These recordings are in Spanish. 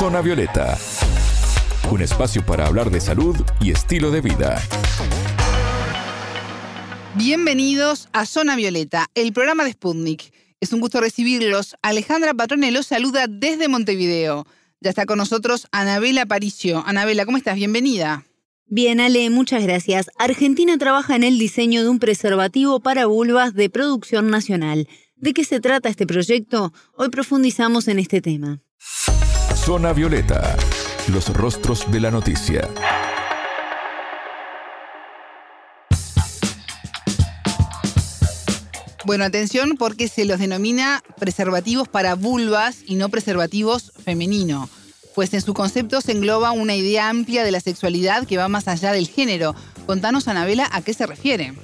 Zona Violeta, un espacio para hablar de salud y estilo de vida. Bienvenidos a Zona Violeta, el programa de Sputnik. Es un gusto recibirlos. Alejandra Patrone los saluda desde Montevideo. Ya está con nosotros Anabela Paricio. Anabela, ¿cómo estás? Bienvenida. Bien, Ale, muchas gracias. Argentina trabaja en el diseño de un preservativo para vulvas de producción nacional. ¿De qué se trata este proyecto? Hoy profundizamos en este tema. Zona Violeta, los rostros de la noticia. Bueno, atención porque se los denomina preservativos para vulvas y no preservativos femenino, pues en su concepto se engloba una idea amplia de la sexualidad que va más allá del género. Contanos, Anabela, a qué se refiere.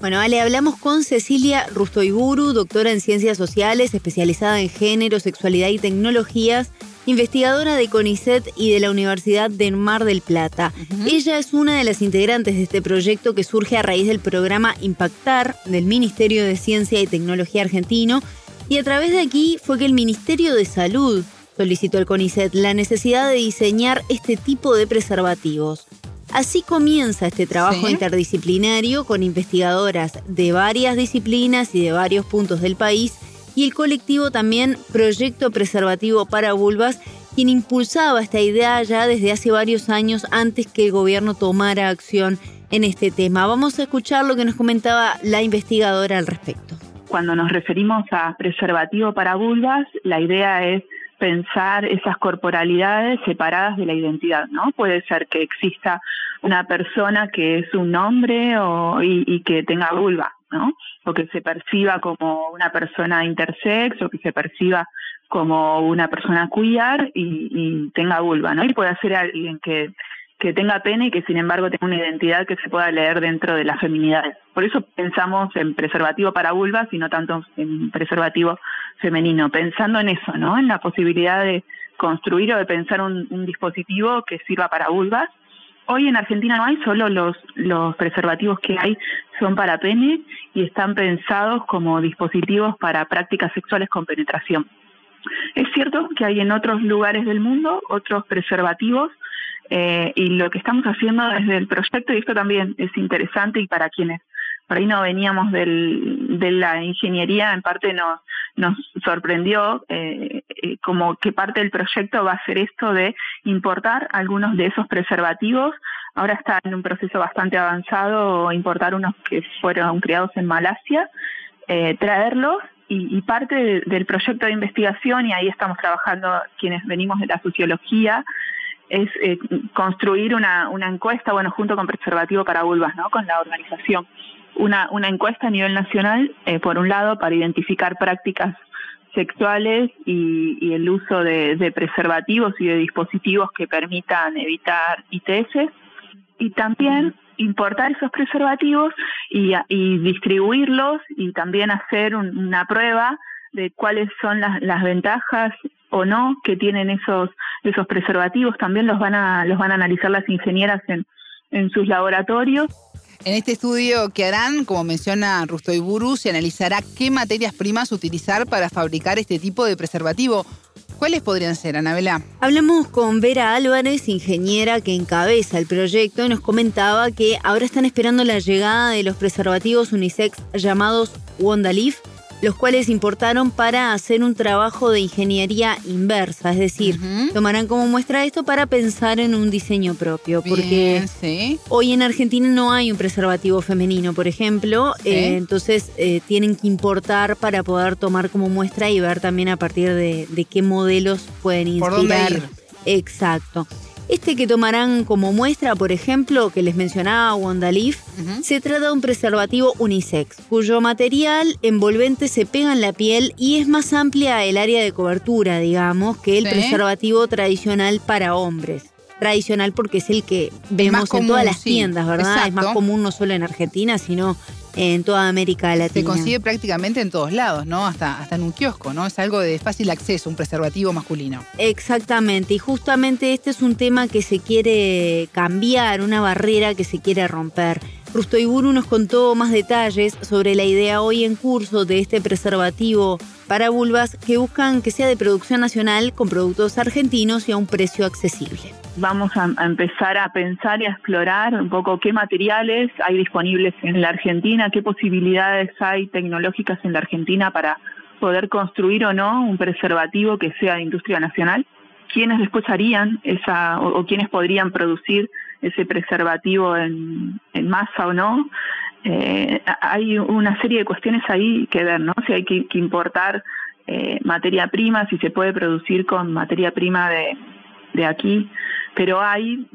Bueno, Ale, hablamos con Cecilia Rustoiburu, doctora en Ciencias Sociales, especializada en género, sexualidad y tecnologías, investigadora de CONICET y de la Universidad de Mar del Plata. Ella es una de las integrantes de este proyecto que surge a raíz del programa Impactar del Ministerio de Ciencia y Tecnología argentino y a través de aquí fue que el Ministerio de Salud solicitó al CONICET la necesidad de diseñar este tipo de preservativos. Así comienza este trabajo interdisciplinario con investigadoras de varias disciplinas y de varios puntos del país y el colectivo también Proyecto Preservativo para Vulvas, quien impulsaba esta idea ya desde hace varios años antes que el gobierno tomara acción en este tema. Vamos a escuchar lo que nos comentaba la investigadora al respecto. Cuando nos referimos a preservativo para vulvas, la idea es pensar esas corporalidades separadas de la identidad, ¿no? Puede ser que exista una persona que es un hombre o, y, que tenga vulva, ¿no? O que se perciba como una persona intersex o que se perciba como una persona queer y, tenga vulva, ¿no? Y puede ser alguien que que tenga pene y que sin embargo tenga una identidad que se pueda leer dentro de las feminidades. Por eso pensamos en preservativo para vulvas y no tanto en preservativo femenino, pensando en eso, ¿no? En la posibilidad de construir o de pensar un, dispositivo que sirva para vulvas. Hoy en Argentina no hay, solo los, los preservativos que hay son para pene y están pensados como dispositivos para prácticas sexuales con penetración. Es cierto que hay en otros lugares del mundo otros preservativos eh, y lo que estamos haciendo desde el proyecto, y esto también es interesante y para quienes por ahí no veníamos del, de la ingeniería, en parte nos, nos sorprendió eh, eh, como que parte del proyecto va a ser esto de importar algunos de esos preservativos. Ahora está en un proceso bastante avanzado importar unos que fueron criados en Malasia, traerlos y, y, parte del proyecto de investigación, y ahí estamos trabajando quienes venimos de la sociología, es eh, construir una, una encuesta, bueno, junto con Preservativo para Vulvas, ¿no? Con la organización. Una, una encuesta a nivel nacional, eh, por un lado, para identificar prácticas sexuales y, el uso de, preservativos y de dispositivos que permitan evitar ITS, y también importar esos preservativos y, y distribuirlos y también hacer una prueba de cuáles son las, las ventajas o no que tienen esos esos preservativos también los van a los van a analizar las ingenieras en, en sus laboratorios. En este estudio que harán, como menciona Rusto Iburu, se analizará qué materias primas utilizar para fabricar este tipo de preservativo. ¿Cuáles podrían ser, Anabela? Hablamos con Vera Álvarez, ingeniera que encabeza el proyecto, y nos comentaba que ahora están esperando la llegada de los preservativos unisex llamados Wondaleaf, los cuales importaron para hacer un trabajo de ingeniería inversa, es decir, tomarán como muestra esto para pensar en un diseño propio, porque hoy en Argentina no hay un preservativo femenino, por ejemplo, eh, entonces eh, tienen que importar para poder tomar como muestra y ver también a partir de, de qué modelos pueden inspirar. Exacto. Este que tomarán como muestra, por ejemplo, que les mencionaba Wondaleaf, se trata de un preservativo unisex, cuyo material envolvente se pega en la piel y es más amplia el área de cobertura, digamos, que el preservativo tradicional para hombres. Tradicional porque es el que vemos en todas las tiendas, ¿verdad? Es más común no solo en Argentina, sino en toda América Latina. Se consigue prácticamente en todos lados, ¿no? Hasta, hasta en un kiosco, ¿no? Es algo de fácil acceso, un preservativo masculino. Exactamente, y justamente este es un tema que se quiere cambiar, una barrera que se quiere romper. Rusto Iburu nos contó más detalles sobre la idea hoy en curso de este preservativo para vulvas que buscan que sea de producción nacional con productos argentinos y a un precio accesible. Vamos a, empezar a pensar y a explorar un poco qué materiales hay disponibles en la Argentina, qué posibilidades hay tecnológicas en la Argentina para poder construir o no un preservativo que sea de industria nacional, quiénes después harían esa o, o quiénes podrían producir ese preservativo en, masa o no. Eh, hay una serie de cuestiones ahí que ver, ¿no? Si hay que, importar eh, materia prima, si se puede producir con materia prima de, de aquí, pero hay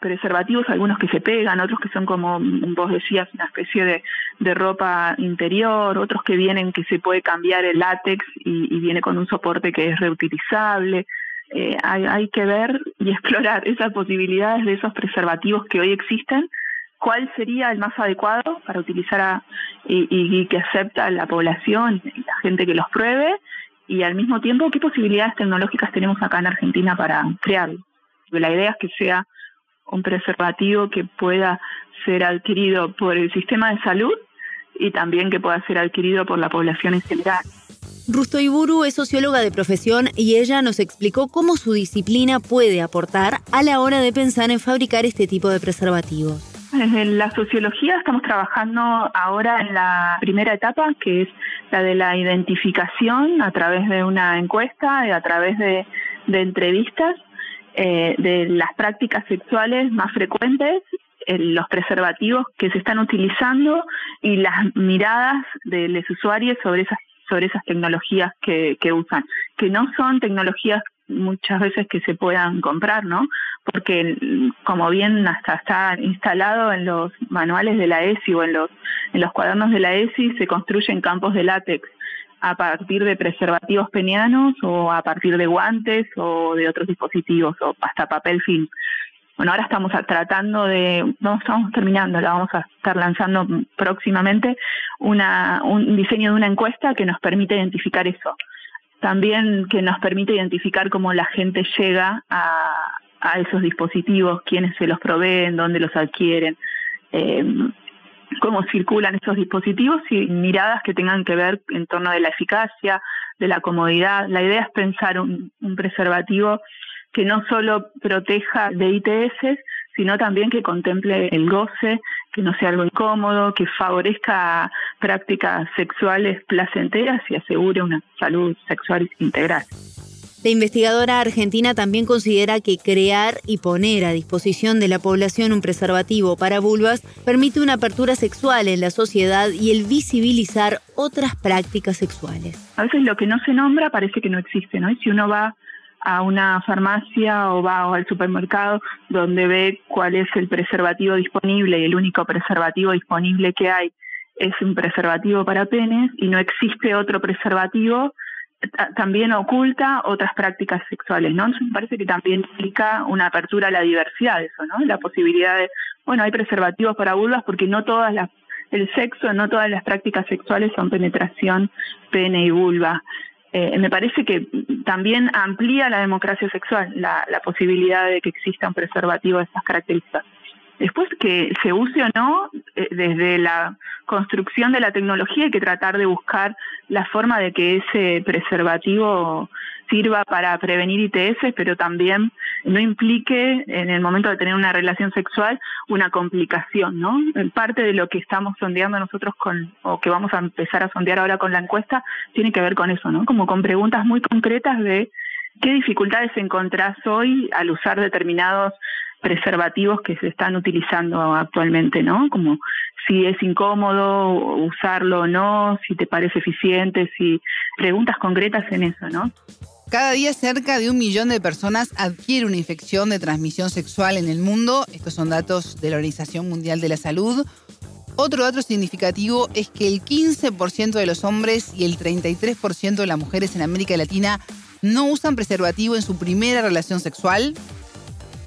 preservativos, algunos que se pegan, otros que son como vos decías, una especie de, de ropa interior, otros que vienen que se puede cambiar el látex y, y viene con un soporte que es reutilizable. Eh, hay, que ver y explorar esas posibilidades de esos preservativos que hoy existen, cuál sería el más adecuado para utilizar y, que acepta la población y la gente que los pruebe, y al mismo tiempo qué posibilidades tecnológicas tenemos acá en Argentina para crearlo. La idea es que sea un preservativo que pueda ser adquirido por el sistema de salud y también que pueda ser adquirido por la población en general. Rusto Iburu es socióloga de profesión y ella nos explicó cómo su disciplina puede aportar a la hora de pensar en fabricar este tipo de preservativos. Desde la sociología estamos trabajando ahora en la primera etapa, que es de la identificación a través de una encuesta y a través de, entrevistas eh, de las prácticas sexuales más frecuentes los preservativos que se están utilizando y las miradas de los usuarios sobre esas sobre esas tecnologías que, que usan, que no son tecnologías muchas veces que se puedan comprar, ¿no? Porque como bien hasta está instalado en los manuales de la ESI o en los en los cuadernos de la ESI se construyen campos de látex a partir de preservativos penianos o a partir de guantes o de otros dispositivos o hasta papel film. Bueno, ahora estamos tratando de, no estamos terminando, la vamos a estar lanzando próximamente, una, un diseño de una encuesta que nos permite identificar eso. También que nos permite identificar cómo la gente llega a, esos dispositivos, quiénes se los proveen, dónde los adquieren, eh, cómo circulan esos dispositivos y miradas que tengan que ver en torno de la eficacia, de la comodidad. La idea es pensar un, un preservativo que no solo proteja de ITS, sino también que contemple el goce, que no sea algo incómodo, que favorezca prácticas sexuales placenteras y asegure una salud sexual integral. La investigadora argentina también considera que crear y poner a disposición de la población un preservativo para vulvas permite una apertura sexual en la sociedad y el visibilizar otras prácticas sexuales. A veces lo que no se nombra parece que no existe, ¿no? Y si uno va a una farmacia o va al supermercado donde ve cuál es el preservativo disponible y el único preservativo disponible que hay es un preservativo para penes y no existe otro preservativo, también oculta otras prácticas sexuales, ¿no? Me parece que también implica una apertura a la diversidad eso, ¿no? La posibilidad de, bueno, hay preservativos para vulvas porque no todas las el sexo, no todas las prácticas sexuales son penetración, pene y vulva. Eh, me parece que también amplía la democracia sexual, la, posibilidad de que exista un preservativo de estas características. Después que se use o no, eh, desde la construcción de la tecnología hay que tratar de buscar la forma de que ese preservativo sirva para prevenir ITS, pero también no implique en el momento de tener una relación sexual una complicación, ¿no? Parte de lo que estamos sondeando nosotros con, o que vamos a empezar a sondear ahora con la encuesta, tiene que ver con eso, ¿no? Como con preguntas muy concretas de qué dificultades encontrás hoy al usar determinados preservativos que se están utilizando actualmente, ¿no? Como si es incómodo usarlo o no, si te parece eficiente, si preguntas concretas en eso, ¿no? Cada día cerca de un millón de personas adquiere una infección de transmisión sexual en el mundo. Estos son datos de la Organización Mundial de la Salud. Otro dato significativo es que el 15% de los hombres y el 33% de las mujeres en América Latina no usan preservativo en su primera relación sexual.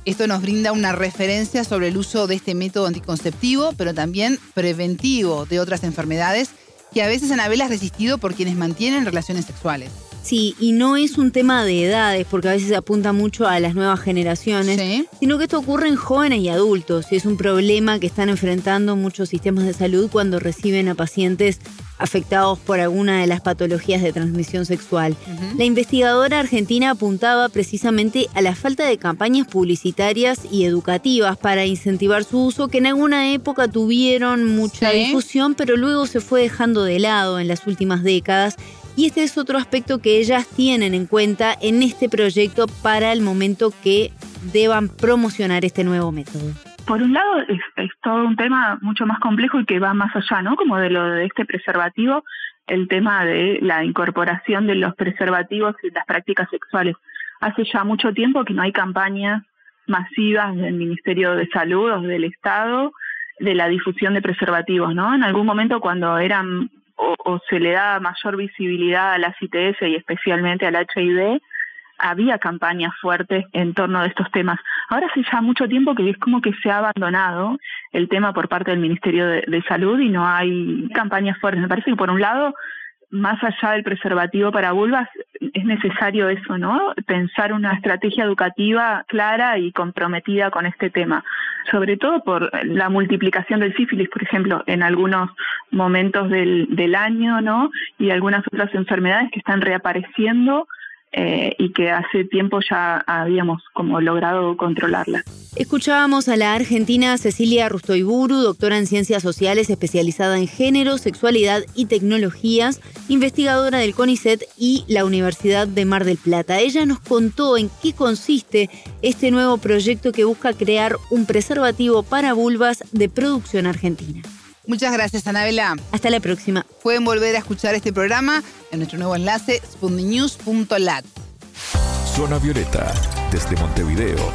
Esto nos brinda una referencia sobre el uso de este método anticonceptivo, pero también preventivo de otras enfermedades que a veces Anabel ha resistido por quienes mantienen relaciones sexuales. Sí, y no es un tema de edades, porque a veces se apunta mucho a las nuevas generaciones, sino que esto ocurre en jóvenes y adultos, y es un problema que están enfrentando muchos sistemas de salud cuando reciben a pacientes afectados por alguna de las patologías de transmisión sexual. La investigadora argentina apuntaba precisamente a la falta de campañas publicitarias y educativas para incentivar su uso, que en alguna época tuvieron mucha difusión, pero luego se fue dejando de lado en las últimas décadas. Y este es otro aspecto que ellas tienen en cuenta en este proyecto para el momento que deban promocionar este nuevo método por un lado es, todo un tema mucho más complejo y que va más allá, ¿no? Como de lo de este preservativo, el tema de la incorporación de los preservativos y las prácticas sexuales. Hace ya mucho tiempo que no hay campañas masivas del Ministerio de Salud o del Estado de la difusión de preservativos, ¿no? En algún momento cuando eran o, se le da mayor visibilidad a la ITS y especialmente al HIV, había campañas fuertes en torno a estos temas. Ahora hace ya mucho tiempo que es como que se ha abandonado el tema por parte del Ministerio de, Salud y no hay campañas fuertes. Me parece que por un lado, más allá del preservativo para vulvas, es necesario eso, ¿no? Pensar una estrategia educativa clara y comprometida con este tema. Sobre todo por la multiplicación del sífilis, por ejemplo, en algunos momentos del, del año, ¿no? Y algunas otras enfermedades que están reapareciendo eh, y que hace tiempo ya habíamos como logrado controlarla. Escuchábamos a la argentina Cecilia Rustoiburu, doctora en ciencias sociales especializada en género, sexualidad y tecnologías, investigadora del CONICET y la Universidad de Mar del Plata. Ella nos contó en qué consiste este nuevo proyecto que busca crear un preservativo para vulvas de producción argentina. Muchas gracias, Anabela. Hasta la próxima. Pueden volver a escuchar este programa en nuestro nuevo enlace spundinews.lat. Zona Violeta, desde Montevideo,